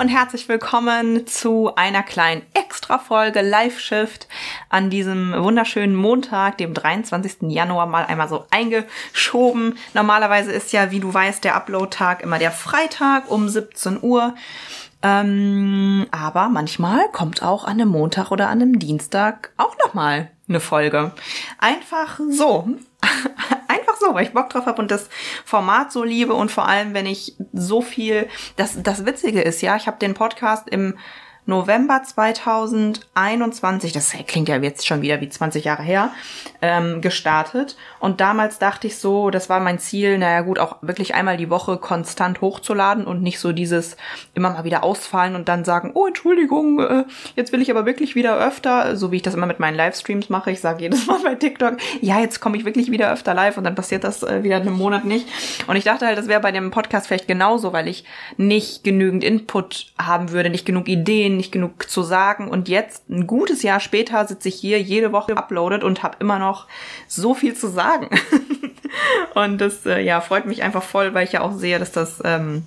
Und herzlich willkommen zu einer kleinen Extra-Folge Live Shift an diesem wunderschönen Montag, dem 23. Januar, mal einmal so eingeschoben. Normalerweise ist ja, wie du weißt, der Upload-Tag immer der Freitag um 17 Uhr. Ähm, aber manchmal kommt auch an einem Montag oder an einem Dienstag auch nochmal eine Folge. Einfach so. Einfach so, weil ich Bock drauf habe und das Format so liebe und vor allem, wenn ich so viel, das, das Witzige ist ja, ich habe den Podcast im November 2021, das klingt ja jetzt schon wieder wie 20 Jahre her, ähm, gestartet. Und damals dachte ich so, das war mein Ziel, naja gut, auch wirklich einmal die Woche konstant hochzuladen und nicht so dieses immer mal wieder ausfallen und dann sagen, oh Entschuldigung, äh, jetzt will ich aber wirklich wieder öfter, so wie ich das immer mit meinen Livestreams mache. Ich sage jedes Mal bei TikTok, ja, jetzt komme ich wirklich wieder öfter live und dann passiert das äh, wieder in einem Monat nicht. Und ich dachte halt, das wäre bei dem Podcast vielleicht genauso, weil ich nicht genügend Input haben würde, nicht genug Ideen, nicht genug zu sagen. Und jetzt, ein gutes Jahr später, sitze ich hier jede Woche uploadet und habe immer noch so viel zu sagen. und das äh, ja freut mich einfach voll, weil ich ja auch sehe, dass das ähm,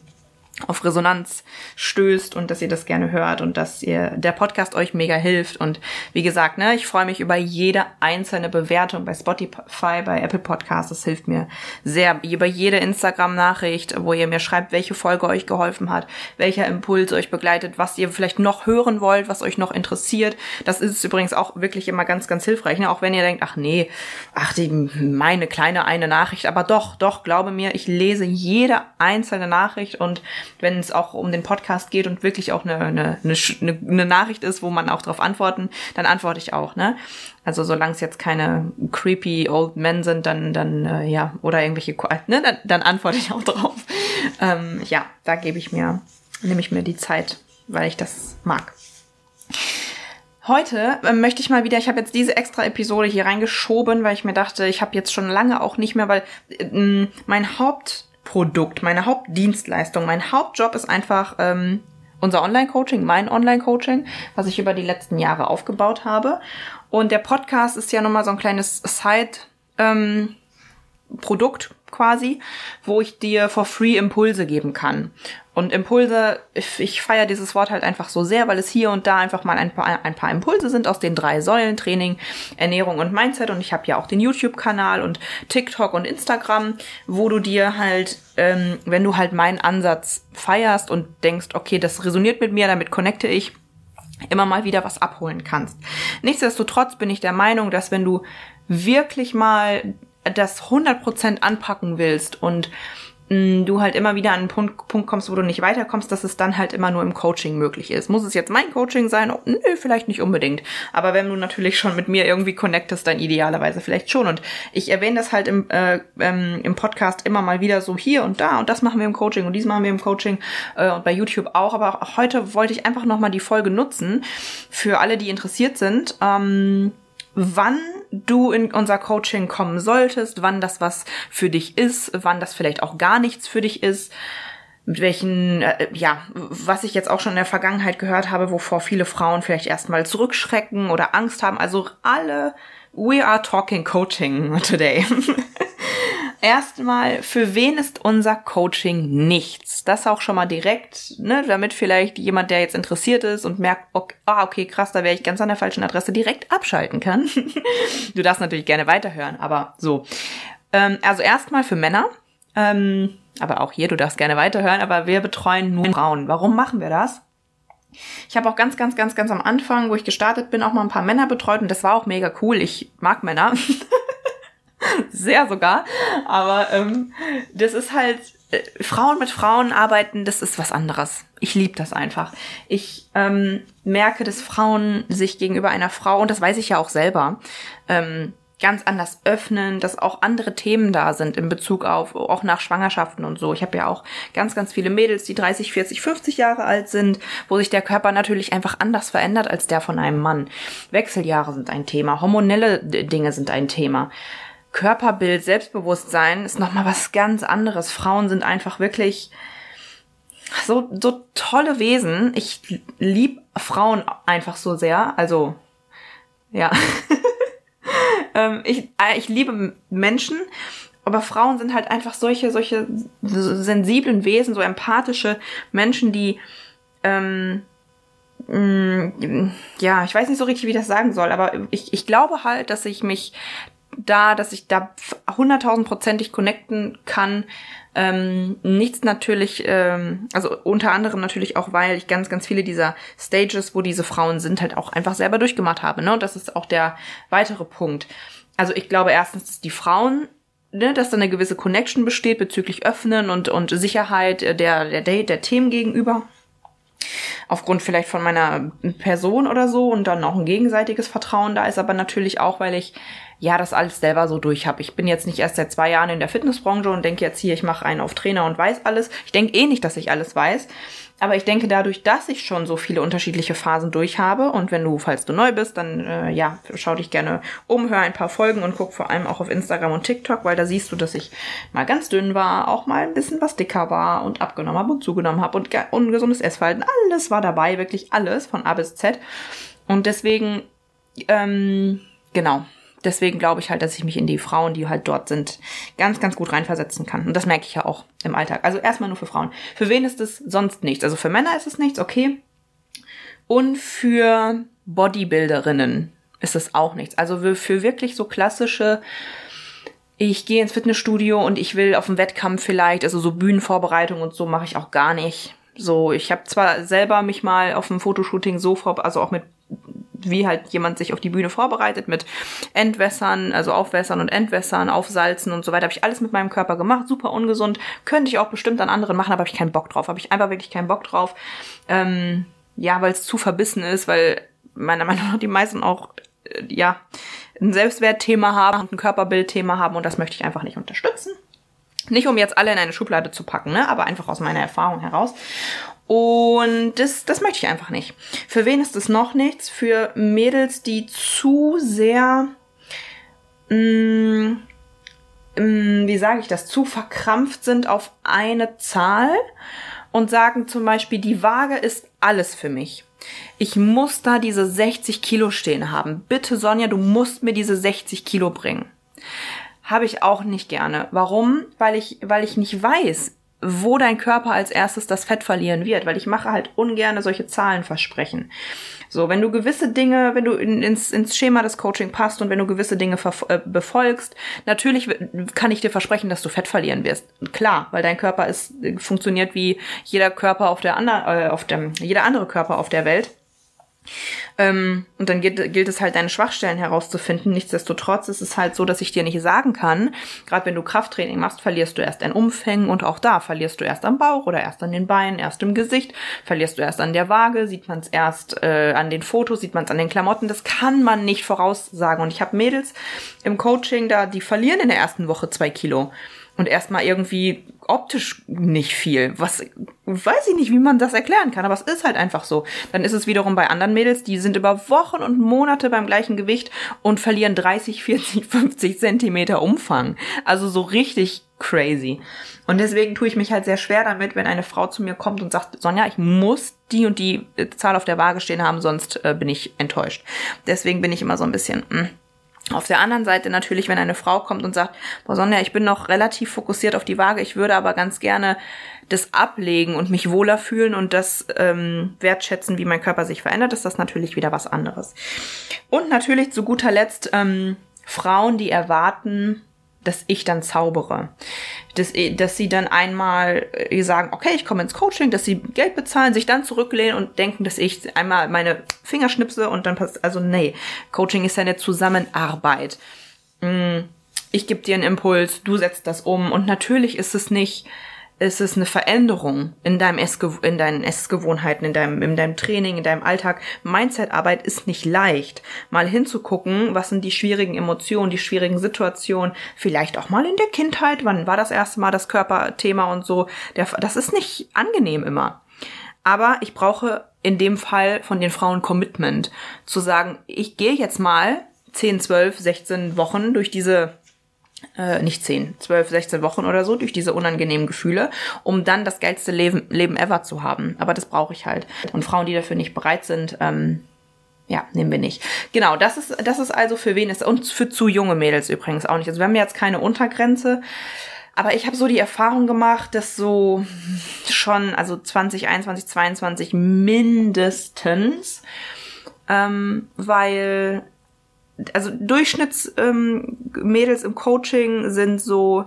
auf Resonanz stößt und dass ihr das gerne hört und dass ihr der Podcast euch mega hilft und wie gesagt, ne, ich freue mich über jede einzelne Bewertung bei Spotify, bei Apple Podcasts, das hilft mir sehr über jede Instagram Nachricht, wo ihr mir schreibt, welche Folge euch geholfen hat, welcher Impuls euch begleitet, was ihr vielleicht noch hören wollt, was euch noch interessiert. Das ist übrigens auch wirklich immer ganz ganz hilfreich, ne? auch wenn ihr denkt, ach nee, ach die meine kleine eine Nachricht, aber doch, doch glaube mir, ich lese jede einzelne Nachricht und wenn es auch um den Podcast geht und wirklich auch eine, eine, eine, eine Nachricht ist, wo man auch darauf antworten, dann antworte ich auch, ne? Also solange es jetzt keine creepy old men sind, dann, dann äh, ja, oder irgendwelche, ne, dann, dann antworte ich auch drauf. Ähm, ja, da gebe ich mir, nehme ich mir die Zeit, weil ich das mag. Heute äh, möchte ich mal wieder, ich habe jetzt diese extra Episode hier reingeschoben, weil ich mir dachte, ich habe jetzt schon lange auch nicht mehr, weil äh, mein Haupt Produkt, meine Hauptdienstleistung, mein Hauptjob ist einfach ähm, unser Online-Coaching, mein Online-Coaching, was ich über die letzten Jahre aufgebaut habe. Und der Podcast ist ja nochmal so ein kleines Side-Produkt ähm, quasi, wo ich dir for free Impulse geben kann. Und Impulse, ich, ich feiere dieses Wort halt einfach so sehr, weil es hier und da einfach mal ein paar, ein paar Impulse sind aus den drei Säulen, Training, Ernährung und Mindset. Und ich habe ja auch den YouTube-Kanal und TikTok und Instagram, wo du dir halt, ähm, wenn du halt meinen Ansatz feierst und denkst, okay, das resoniert mit mir, damit connecte ich, immer mal wieder was abholen kannst. Nichtsdestotrotz bin ich der Meinung, dass wenn du wirklich mal das 100% anpacken willst und du halt immer wieder an einen Punkt, Punkt kommst, wo du nicht weiterkommst, dass es dann halt immer nur im Coaching möglich ist. Muss es jetzt mein Coaching sein? Oh, nö, vielleicht nicht unbedingt. Aber wenn du natürlich schon mit mir irgendwie connectest, dann idealerweise vielleicht schon. Und ich erwähne das halt im, äh, ähm, im Podcast immer mal wieder so hier und da und das machen wir im Coaching und dies machen wir im Coaching äh, und bei YouTube auch. Aber heute wollte ich einfach nochmal die Folge nutzen für alle, die interessiert sind. Ähm, wann du in unser Coaching kommen solltest, wann das was für dich ist, wann das vielleicht auch gar nichts für dich ist, mit welchen, äh, ja, was ich jetzt auch schon in der Vergangenheit gehört habe, wovor viele Frauen vielleicht erstmal zurückschrecken oder Angst haben. Also alle, we are talking coaching today. Erstmal, für wen ist unser Coaching nichts? Das auch schon mal direkt, ne, damit vielleicht jemand, der jetzt interessiert ist und merkt, okay, ah, okay, krass, da wäre ich ganz an der falschen Adresse, direkt abschalten kann. du darfst natürlich gerne weiterhören, aber so. Ähm, also erstmal für Männer. Ähm, aber auch hier, du darfst gerne weiterhören, aber wir betreuen nur Frauen. Warum machen wir das? Ich habe auch ganz, ganz, ganz, ganz am Anfang, wo ich gestartet bin, auch mal ein paar Männer betreut und das war auch mega cool. Ich mag Männer. Sehr sogar. Aber ähm, das ist halt, äh, Frauen mit Frauen arbeiten, das ist was anderes. Ich liebe das einfach. Ich ähm, merke, dass Frauen sich gegenüber einer Frau, und das weiß ich ja auch selber, ähm, ganz anders öffnen, dass auch andere Themen da sind in Bezug auf, auch nach Schwangerschaften und so. Ich habe ja auch ganz, ganz viele Mädels, die 30, 40, 50 Jahre alt sind, wo sich der Körper natürlich einfach anders verändert als der von einem Mann. Wechseljahre sind ein Thema, hormonelle Dinge sind ein Thema. Körperbild, Selbstbewusstsein ist nochmal was ganz anderes. Frauen sind einfach wirklich so, so tolle Wesen. Ich lieb Frauen einfach so sehr. Also, ja. ähm, ich, äh, ich liebe Menschen, aber Frauen sind halt einfach solche, solche sensiblen Wesen, so empathische Menschen, die, ähm, mm, ja, ich weiß nicht so richtig, wie ich das sagen soll, aber ich, ich glaube halt, dass ich mich da, dass ich da hunderttausendprozentig connecten kann. Ähm, nichts natürlich, ähm, also unter anderem natürlich auch, weil ich ganz, ganz viele dieser Stages, wo diese Frauen sind, halt auch einfach selber durchgemacht habe. Ne? Und das ist auch der weitere Punkt also ich glaube erstens, dass die Frauen ne, dass da eine gewisse Connection besteht bezüglich Öffnen und, und Sicherheit der, der, der, der Themen gegenüber. Aufgrund vielleicht von meiner Person oder so und dann auch ein gegenseitiges Vertrauen da ist, aber natürlich auch, weil ich ja das alles selber so durch habe. Ich bin jetzt nicht erst seit zwei Jahren in der Fitnessbranche und denke jetzt hier, ich mache einen auf Trainer und weiß alles. Ich denke eh nicht, dass ich alles weiß. Aber ich denke, dadurch, dass ich schon so viele unterschiedliche Phasen durch habe und wenn du, falls du neu bist, dann äh, ja, schau dich gerne um, hör ein paar Folgen und guck vor allem auch auf Instagram und TikTok, weil da siehst du, dass ich mal ganz dünn war, auch mal ein bisschen was dicker war und abgenommen habe und zugenommen habe und ungesundes Essverhalten. Alles war dabei, wirklich alles von A bis Z. Und deswegen, ähm, genau, deswegen glaube ich halt, dass ich mich in die Frauen, die halt dort sind, ganz, ganz gut reinversetzen kann. Und das merke ich ja auch im Alltag. Also erstmal nur für Frauen. Für wen ist es sonst nichts? Also für Männer ist es nichts, okay. Und für Bodybuilderinnen ist es auch nichts. Also für wirklich so klassische, ich gehe ins Fitnessstudio und ich will auf einen Wettkampf vielleicht, also so Bühnenvorbereitung und so mache ich auch gar nicht. So, ich habe zwar selber mich mal auf dem Fotoshooting so vor, also auch mit wie halt jemand sich auf die Bühne vorbereitet mit Entwässern, also Aufwässern und Entwässern, Aufsalzen und so weiter. Habe ich alles mit meinem Körper gemacht, super ungesund. Könnte ich auch bestimmt an anderen machen, aber habe ich keinen Bock drauf. Habe ich einfach wirklich keinen Bock drauf. Ähm, ja, weil es zu verbissen ist, weil meiner Meinung nach die meisten auch, äh, ja, ein Selbstwertthema haben und ein Körperbildthema haben und das möchte ich einfach nicht unterstützen. Nicht um jetzt alle in eine Schublade zu packen, ne, aber einfach aus meiner Erfahrung heraus. Und das, das möchte ich einfach nicht. Für wen ist das noch nichts? Für Mädels, die zu sehr, mh, mm, mh, mm, wie sage ich das, zu verkrampft sind auf eine Zahl und sagen zum Beispiel, die Waage ist alles für mich. Ich muss da diese 60 Kilo stehen haben. Bitte, Sonja, du musst mir diese 60 Kilo bringen. Habe ich auch nicht gerne. Warum? Weil ich, weil ich nicht weiß, wo dein Körper als erstes das Fett verlieren wird, weil ich mache halt ungerne solche Zahlenversprechen. So, wenn du gewisse Dinge, wenn du in, ins, ins Schema des Coaching passt und wenn du gewisse Dinge äh, befolgst, natürlich kann ich dir versprechen, dass du Fett verlieren wirst. Klar, weil dein Körper ist, funktioniert wie jeder Körper auf der anderen, äh, auf dem, jeder andere Körper auf der Welt. Ähm, und dann gilt, gilt es halt, deine Schwachstellen herauszufinden. Nichtsdestotrotz ist es halt so, dass ich dir nicht sagen kann, gerade wenn du Krafttraining machst, verlierst du erst ein Umfängen und auch da verlierst du erst am Bauch oder erst an den Beinen, erst im Gesicht, verlierst du erst an der Waage, sieht man es erst äh, an den Fotos, sieht man es an den Klamotten. Das kann man nicht voraussagen. Und ich habe Mädels im Coaching da, die verlieren in der ersten Woche zwei Kilo und erstmal irgendwie optisch nicht viel. Was weiß ich nicht, wie man das erklären kann, aber es ist halt einfach so. Dann ist es wiederum bei anderen Mädels, die sind über Wochen und Monate beim gleichen Gewicht und verlieren 30, 40, 50 Zentimeter Umfang. Also so richtig crazy. Und deswegen tue ich mich halt sehr schwer damit, wenn eine Frau zu mir kommt und sagt, Sonja, ich muss die und die Zahl auf der Waage stehen haben, sonst äh, bin ich enttäuscht. Deswegen bin ich immer so ein bisschen, mh, hm, auf der anderen Seite natürlich, wenn eine Frau kommt und sagt, boah Sonja, ich bin noch relativ fokussiert auf die Waage, ich würde aber ganz gerne das ablegen und mich wohler fühlen und das ähm, wertschätzen, wie mein Körper sich verändert, ist das natürlich wieder was anderes. Und natürlich zu guter Letzt ähm, Frauen, die erwarten, dass ich dann zaubere. Dass, dass sie dann einmal äh, sagen, okay, ich komme ins Coaching, dass sie Geld bezahlen, sich dann zurücklehnen und denken, dass ich einmal meine Finger schnipse und dann passt. Also nee, Coaching ist ja eine Zusammenarbeit. Mm, ich gebe dir einen Impuls, du setzt das um und natürlich ist es nicht ist es eine Veränderung in, deinem Essge in deinen Essgewohnheiten, in deinem, in deinem Training, in deinem Alltag. Mindset-Arbeit ist nicht leicht. Mal hinzugucken, was sind die schwierigen Emotionen, die schwierigen Situationen, vielleicht auch mal in der Kindheit, wann war das erste Mal das Körperthema und so. Der, das ist nicht angenehm immer. Aber ich brauche in dem Fall von den Frauen Commitment, zu sagen, ich gehe jetzt mal 10, 12, 16 Wochen durch diese äh, nicht 10, 12, 16 Wochen oder so durch diese unangenehmen Gefühle, um dann das geilste Leben, Leben ever zu haben. Aber das brauche ich halt. Und Frauen, die dafür nicht bereit sind, ähm, ja, nehmen wir nicht. Genau, das ist, das ist also für wen ist und für zu junge Mädels übrigens auch nicht. Also wir haben jetzt keine Untergrenze. Aber ich habe so die Erfahrung gemacht, dass so schon, also 2021, 22 mindestens, ähm, weil also Durchschnittsmädels ähm, im Coaching sind so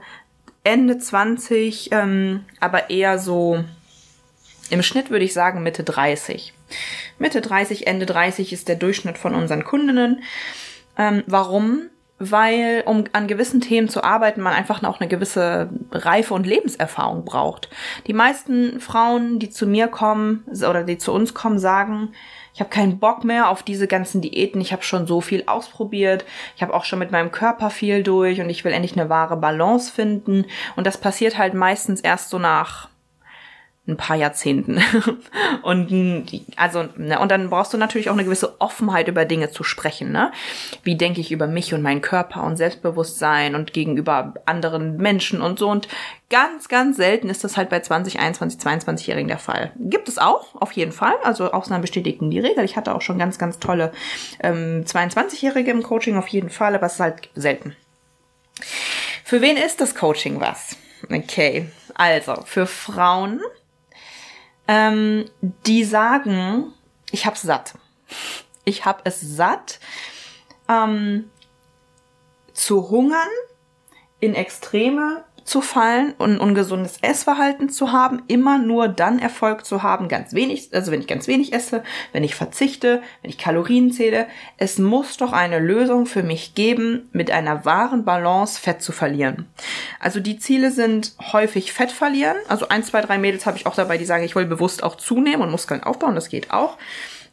Ende 20, ähm, aber eher so im Schnitt würde ich sagen Mitte 30. Mitte 30, Ende 30 ist der Durchschnitt von unseren Kundinnen. Ähm, warum? Weil, um an gewissen Themen zu arbeiten, man einfach auch eine gewisse Reife und Lebenserfahrung braucht. Die meisten Frauen, die zu mir kommen oder die zu uns kommen, sagen, ich habe keinen Bock mehr auf diese ganzen Diäten. Ich habe schon so viel ausprobiert. Ich habe auch schon mit meinem Körper viel durch und ich will endlich eine wahre Balance finden. Und das passiert halt meistens erst so nach ein paar Jahrzehnten. und also ne, und dann brauchst du natürlich auch eine gewisse Offenheit über Dinge zu sprechen, ne? Wie denke ich über mich und meinen Körper und Selbstbewusstsein und gegenüber anderen Menschen und so und ganz ganz selten ist das halt bei 20, 21, 22-Jährigen der Fall. Gibt es auch auf jeden Fall, also Ausnahmen bestätigen die Regel. Ich hatte auch schon ganz ganz tolle ähm, 22-Jährige im Coaching auf jeden Fall, aber es ist halt selten. Für wen ist das Coaching was? Okay, also für Frauen ähm, die sagen, ich hab's satt. Ich hab es satt, ähm, zu hungern, in Extreme zu fallen und ein ungesundes Essverhalten zu haben, immer nur dann Erfolg zu haben, ganz wenig, also wenn ich ganz wenig esse, wenn ich verzichte, wenn ich Kalorien zähle. Es muss doch eine Lösung für mich geben, mit einer wahren Balance Fett zu verlieren. Also die Ziele sind häufig Fett verlieren. Also ein, zwei, drei Mädels habe ich auch dabei, die sagen, ich will bewusst auch zunehmen und Muskeln aufbauen, das geht auch.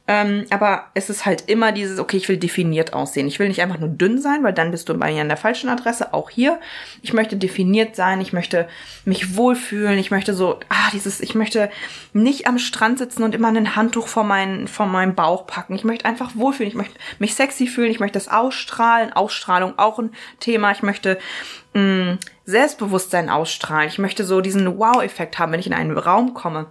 Ähm, aber es ist halt immer dieses, okay, ich will definiert aussehen. Ich will nicht einfach nur dünn sein, weil dann bist du bei mir an der falschen Adresse. Auch hier. Ich möchte definiert sein. Ich möchte mich wohlfühlen. Ich möchte so, ah, dieses, ich möchte nicht am Strand sitzen und immer ein Handtuch vor, meinen, vor meinem Bauch packen. Ich möchte einfach wohlfühlen. Ich möchte mich sexy fühlen. Ich möchte das ausstrahlen. Ausstrahlung auch ein Thema. Ich möchte mh, mm, Selbstbewusstsein ausstrahlen. Ich möchte so diesen Wow-Effekt haben, wenn ich in einen Raum komme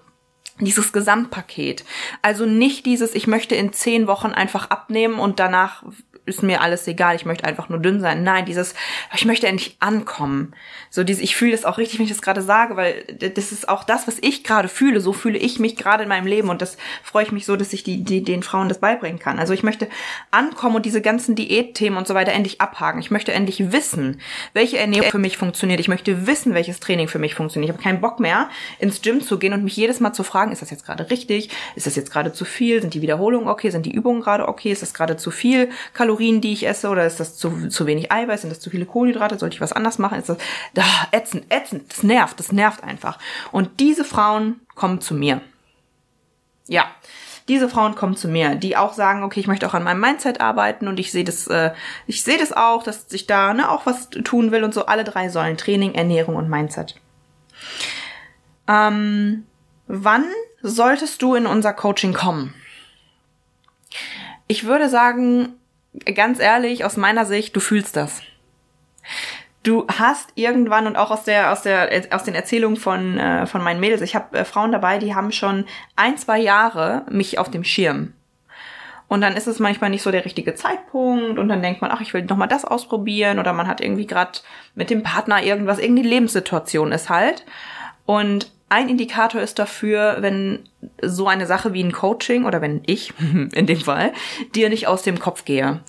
dieses Gesamtpaket. Also nicht dieses, ich möchte in zehn Wochen einfach abnehmen und danach ist mir alles egal, ich möchte einfach nur dünn sein. Nein, dieses, ich möchte endlich ankommen. So dieses, ich fühle das auch richtig, wenn ich das gerade sage, weil das ist auch das, was ich gerade fühle. So fühle ich mich gerade in meinem Leben und das freue ich mich so, dass ich die, die, den Frauen das beibringen kann. Also ich möchte ankommen und diese ganzen Diätthemen und so weiter endlich abhaken. Ich möchte endlich wissen, welche Ernährung für mich funktioniert. Ich möchte wissen, welches Training für mich funktioniert. Ich habe keinen Bock mehr, ins Gym zu gehen und mich jedes Mal zu fragen, ist das jetzt gerade richtig? Ist das jetzt gerade zu viel? Sind die Wiederholungen okay? Sind die Übungen gerade okay? Ist das gerade zu viel Kalorien? Kalorien, die ich esse, oder ist das zu, zu wenig Eiweiß, sind das zu viele Kohlenhydrate, sollte ich was anders machen? Ist das da, ätzend, ätzend, das nervt, das nervt einfach. Und diese Frauen kommen zu mir. Ja, diese Frauen kommen zu mir, die auch sagen, okay, ich möchte auch an meinem Mindset arbeiten und ich sehe das, äh, ich sehe das auch, dass ich da ne, auch was tun will und so alle drei Säulen Training, Ernährung und Mindset. Ähm, wann solltest du in unser Coaching kommen? Ich würde sagen, ganz ehrlich, aus meiner Sicht, du fühlst das. Du hast irgendwann und auch aus der aus der aus den Erzählungen von äh, von meinen Mädels, ich habe äh, Frauen dabei, die haben schon ein zwei Jahre mich auf dem Schirm. Und dann ist es manchmal nicht so der richtige Zeitpunkt und dann denkt man, ach, ich will noch mal das ausprobieren oder man hat irgendwie gerade mit dem Partner irgendwas, irgendeine Lebenssituation ist halt. Und ein Indikator ist dafür, wenn so eine Sache wie ein Coaching oder wenn ich in dem Fall dir nicht aus dem Kopf gehe.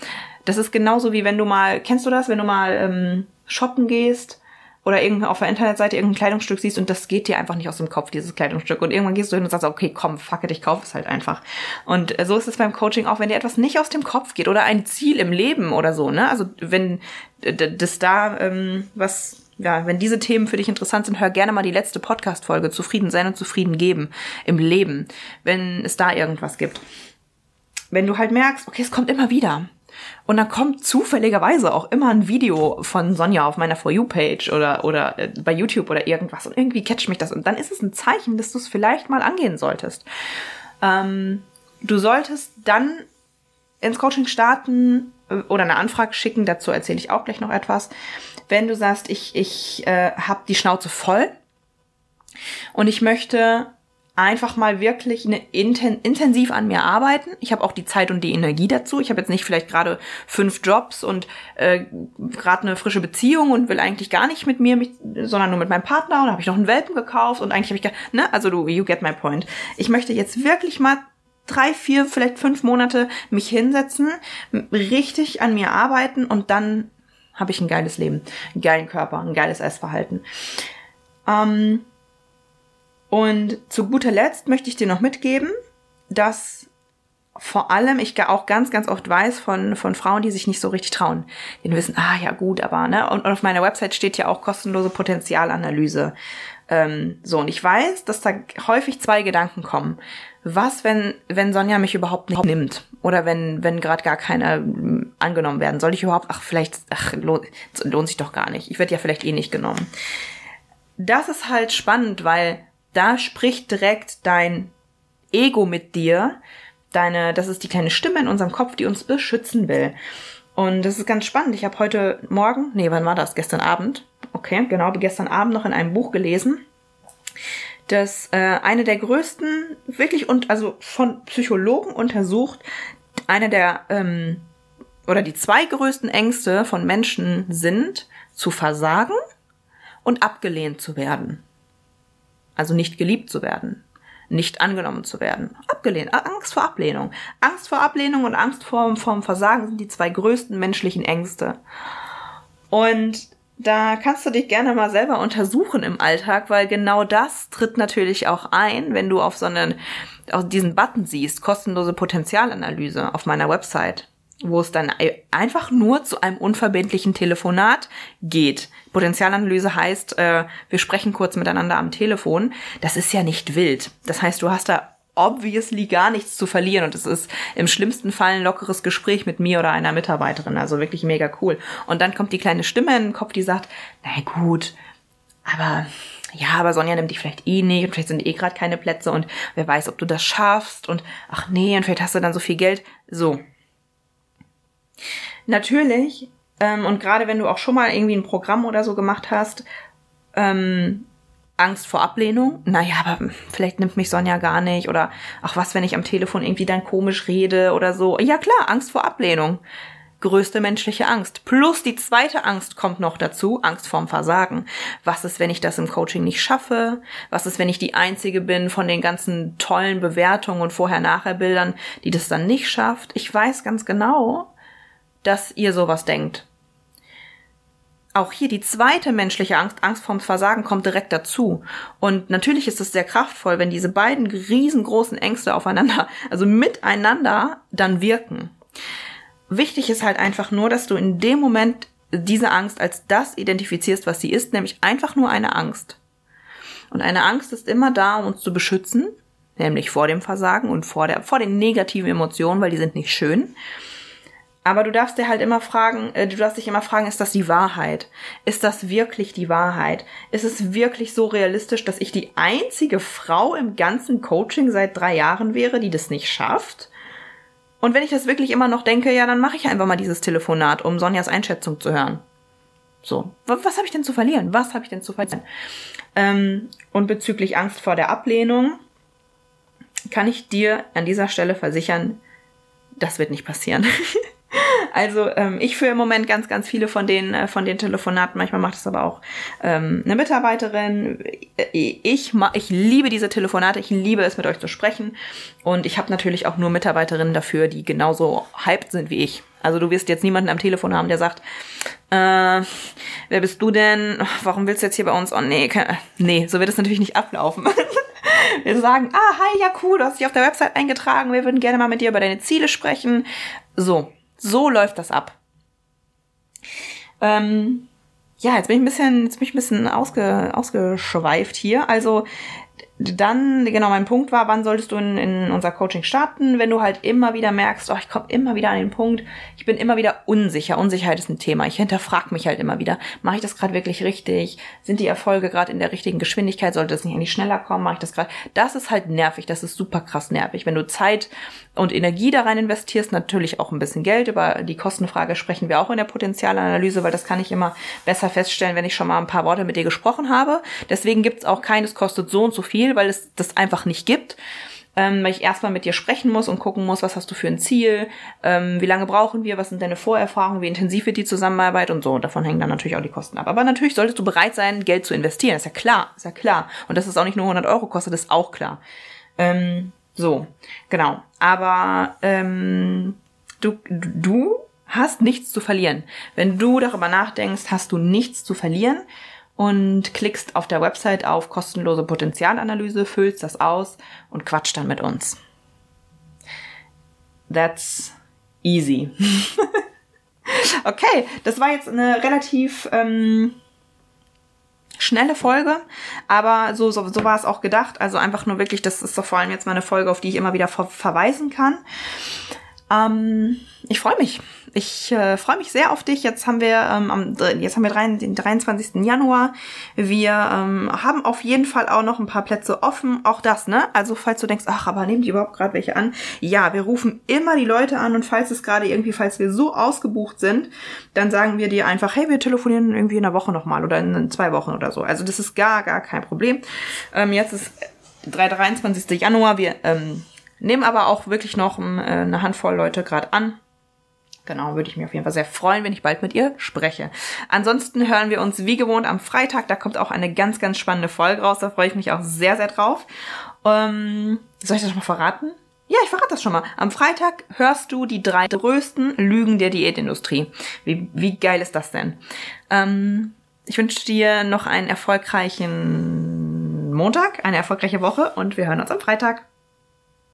Das ist genauso wie wenn du mal, kennst du das, wenn du mal ähm, shoppen gehst oder irgend auf der Internetseite irgendein Kleidungsstück siehst und das geht dir einfach nicht aus dem Kopf, dieses Kleidungsstück. Und irgendwann gehst du hin und sagst, okay, komm, fuck it, ich kaufe es halt einfach. Und äh, so ist es beim Coaching auch, wenn dir etwas nicht aus dem Kopf geht oder ein Ziel im Leben oder so, ne? Also wenn das da ähm, was ja, wenn diese Themen für dich interessant sind, hör gerne mal die letzte Podcast-Folge Zufrieden sein und zufrieden geben im Leben, wenn es da irgendwas gibt. Wenn du halt merkst, okay, es kommt immer wieder. Und dann kommt zufälligerweise auch immer ein Video von Sonja auf meiner For You-Page oder, oder äh, bei YouTube oder irgendwas und irgendwie catcht mich das. Und dann ist es ein Zeichen, dass du es vielleicht mal angehen solltest. Ähm, du solltest dann ins Coaching starten oder eine Anfrage schicken, dazu erzähle ich auch gleich noch etwas. Wenn du sagst, ich, ich äh, habe die Schnauze voll und ich möchte einfach mal wirklich eine inten intensiv an mir arbeiten. Ich habe auch die Zeit und die Energie dazu. Ich habe jetzt nicht vielleicht gerade fünf Jobs und äh, gerade eine frische Beziehung und will eigentlich gar nicht mit mir, mich, sondern nur mit meinem Partner und habe ich noch einen Welpen gekauft und eigentlich habe ich, ne, also du, you get my point. Ich möchte jetzt wirklich mal drei, vier, vielleicht fünf Monate mich hinsetzen, richtig an mir arbeiten und dann habe ich ein geiles Leben, einen geilen Körper, ein geiles Essverhalten. Ähm, und zu guter Letzt möchte ich dir noch mitgeben, dass vor allem ich auch ganz, ganz oft weiß von, von Frauen, die sich nicht so richtig trauen. Die wissen, ah ja gut, aber, ne? Und, und auf meiner Website steht ja auch kostenlose Potenzialanalyse. Ähm, so, und ich weiß, dass da häufig zwei Gedanken kommen was, wenn, wenn Sonja mich überhaupt nicht nimmt? Oder wenn, wenn gerade gar keine hm, angenommen werden? Soll ich überhaupt, ach, vielleicht, ach, lohnt, lohnt sich doch gar nicht. Ich werde ja vielleicht eh nicht genommen. Das ist halt spannend, weil da spricht direkt dein Ego mit dir. Deine, das ist die kleine Stimme in unserem Kopf, die uns beschützen will. Und das ist ganz spannend. Ich habe heute Morgen, nee, wann war das? Gestern Abend. Okay, genau, gestern Abend noch in einem Buch gelesen dass äh, eine der größten, wirklich und also von Psychologen untersucht, eine der ähm, oder die zwei größten Ängste von Menschen sind, zu versagen und abgelehnt zu werden. Also nicht geliebt zu werden, nicht angenommen zu werden. Abgelehnt, Angst vor Ablehnung. Angst vor Ablehnung und Angst vor, vor Versagen sind die zwei größten menschlichen Ängste. Und da kannst du dich gerne mal selber untersuchen im Alltag, weil genau das tritt natürlich auch ein, wenn du auf so einen, auf diesen Button siehst, kostenlose Potenzialanalyse auf meiner Website, wo es dann einfach nur zu einem unverbindlichen Telefonat geht. Potenzialanalyse heißt, äh, wir sprechen kurz miteinander am Telefon. Das ist ja nicht wild. Das heißt, du hast da obviously gar nichts zu verlieren und es ist im schlimmsten Fall ein lockeres Gespräch mit mir oder einer Mitarbeiterin, also wirklich mega cool. Und dann kommt die kleine Stimme in den Kopf, die sagt, na gut, aber ja, aber Sonja nimmt dich vielleicht eh nicht und vielleicht sind eh gerade keine Plätze und wer weiß, ob du das schaffst und ach nee, und vielleicht hast du dann so viel Geld. So. Natürlich, ähm, und gerade wenn du auch schon mal irgendwie ein Programm oder so gemacht hast, ähm, Angst vor Ablehnung. Naja, aber vielleicht nimmt mich Sonja gar nicht. Oder ach was, wenn ich am Telefon irgendwie dann komisch rede oder so. Ja klar, Angst vor Ablehnung. Größte menschliche Angst. Plus die zweite Angst kommt noch dazu, Angst vorm Versagen. Was ist, wenn ich das im Coaching nicht schaffe? Was ist, wenn ich die Einzige bin von den ganzen tollen Bewertungen und Vorher-Nachher-Bildern, die das dann nicht schafft? Ich weiß ganz genau, dass ihr sowas denkt auch hier die zweite menschliche Angst, Angst vorm Versagen, kommt direkt dazu. Und natürlich ist es sehr kraftvoll, wenn diese beiden riesengroßen Ängste aufeinander, also miteinander dann wirken. Wichtig ist halt einfach nur, dass du in dem Moment diese Angst als das identifizierst, was sie ist, nämlich einfach nur eine Angst. Und eine Angst ist immer da, um uns zu beschützen, nämlich vor dem Versagen und vor der, vor den negativen Emotionen, weil die sind nicht schön. Aber du darfst dir halt immer fragen, äh, du darfst dich immer fragen, ist das die Wahrheit? Ist das wirklich die Wahrheit? Ist es wirklich so realistisch, dass ich die einzige Frau im ganzen Coaching seit drei Jahren wäre, die das nicht schafft? Und wenn ich das wirklich immer noch denke, ja, dann mache ich einfach mal dieses Telefonat, um Sonjas Einschätzung zu hören. So, was, was habe ich denn zu verlieren? Was habe ich denn zu verlieren? Ähm, und bezüglich Angst vor der Ablehnung kann ich dir an dieser Stelle versichern, das wird nicht passieren. Also ähm, ich führe im Moment ganz, ganz viele von den, äh, von den Telefonaten. Manchmal macht es aber auch ähm, eine Mitarbeiterin. Äh, ich, ich liebe diese Telefonate. Ich liebe es, mit euch zu sprechen. Und ich habe natürlich auch nur Mitarbeiterinnen dafür, die genauso hyped sind wie ich. Also du wirst jetzt niemanden am Telefon haben, der sagt, äh, wer bist du denn? Warum willst du jetzt hier bei uns? Oh nee, kann, nee, so wird es natürlich nicht ablaufen. Wir sagen, ah, hi, ja cool, du hast dich auf der Website eingetragen, wir würden gerne mal mit dir über deine Ziele sprechen. So, so läuft das ab. Ähm, ja, jetzt bin ich ein bisschen, jetzt bin ich ein bisschen ausge, ausgeschweift hier. Also dann, genau, mein Punkt war, wann solltest du in, in unser Coaching starten, wenn du halt immer wieder merkst, oh, ich komme immer wieder an den Punkt, ich bin immer wieder unsicher. Unsicherheit ist ein Thema. Ich hinterfrage mich halt immer wieder, mache ich das gerade wirklich richtig? Sind die Erfolge gerade in der richtigen Geschwindigkeit? Sollte es nicht eigentlich schneller kommen? Mache ich das gerade? Das ist halt nervig, das ist super krass nervig. Wenn du Zeit und Energie da rein investierst, natürlich auch ein bisschen Geld. Über die Kostenfrage sprechen wir auch in der Potenzialanalyse, weil das kann ich immer besser feststellen, wenn ich schon mal ein paar Worte mit dir gesprochen habe. Deswegen gibt's auch keines kostet so und so viel, weil es das einfach nicht gibt. Ähm, weil ich erstmal mit dir sprechen muss und gucken muss, was hast du für ein Ziel, ähm, wie lange brauchen wir, was sind deine Vorerfahrungen, wie intensiv wird die Zusammenarbeit und so. Und davon hängen dann natürlich auch die Kosten ab. Aber natürlich solltest du bereit sein, Geld zu investieren. ist ja klar, ist ja klar. Und dass es auch nicht nur 100 Euro kostet, ist auch klar. Ähm, so, genau. Aber ähm, du, du hast nichts zu verlieren. Wenn du darüber nachdenkst, hast du nichts zu verlieren und klickst auf der Website auf kostenlose Potenzialanalyse, füllst das aus und quatscht dann mit uns. That's easy. okay, das war jetzt eine relativ ähm, schnelle Folge, aber so, so, so war es auch gedacht. Also einfach nur wirklich, das ist doch vor allem jetzt mal eine Folge, auf die ich immer wieder ver verweisen kann. Ähm, ich freue mich. Ich äh, freue mich sehr auf dich. Jetzt haben wir ähm, am, jetzt haben wir drei, den 23. Januar. Wir ähm, haben auf jeden Fall auch noch ein paar Plätze offen. Auch das, ne? Also falls du denkst, ach, aber nehmen die überhaupt gerade welche an? Ja, wir rufen immer die Leute an und falls es gerade irgendwie, falls wir so ausgebucht sind, dann sagen wir dir einfach, hey, wir telefonieren irgendwie in einer Woche nochmal oder in zwei Wochen oder so. Also das ist gar, gar kein Problem. Ähm, jetzt ist der 23. Januar. Wir ähm, nehmen aber auch wirklich noch ähm, eine Handvoll Leute gerade an Genau, würde ich mich auf jeden Fall sehr freuen, wenn ich bald mit ihr spreche. Ansonsten hören wir uns wie gewohnt am Freitag. Da kommt auch eine ganz, ganz spannende Folge raus. Da freue ich mich auch sehr, sehr drauf. Ähm, soll ich das schon mal verraten? Ja, ich verrate das schon mal. Am Freitag hörst du die drei größten Lügen der Diätindustrie. Wie, wie geil ist das denn? Ähm, ich wünsche dir noch einen erfolgreichen Montag, eine erfolgreiche Woche und wir hören uns am Freitag.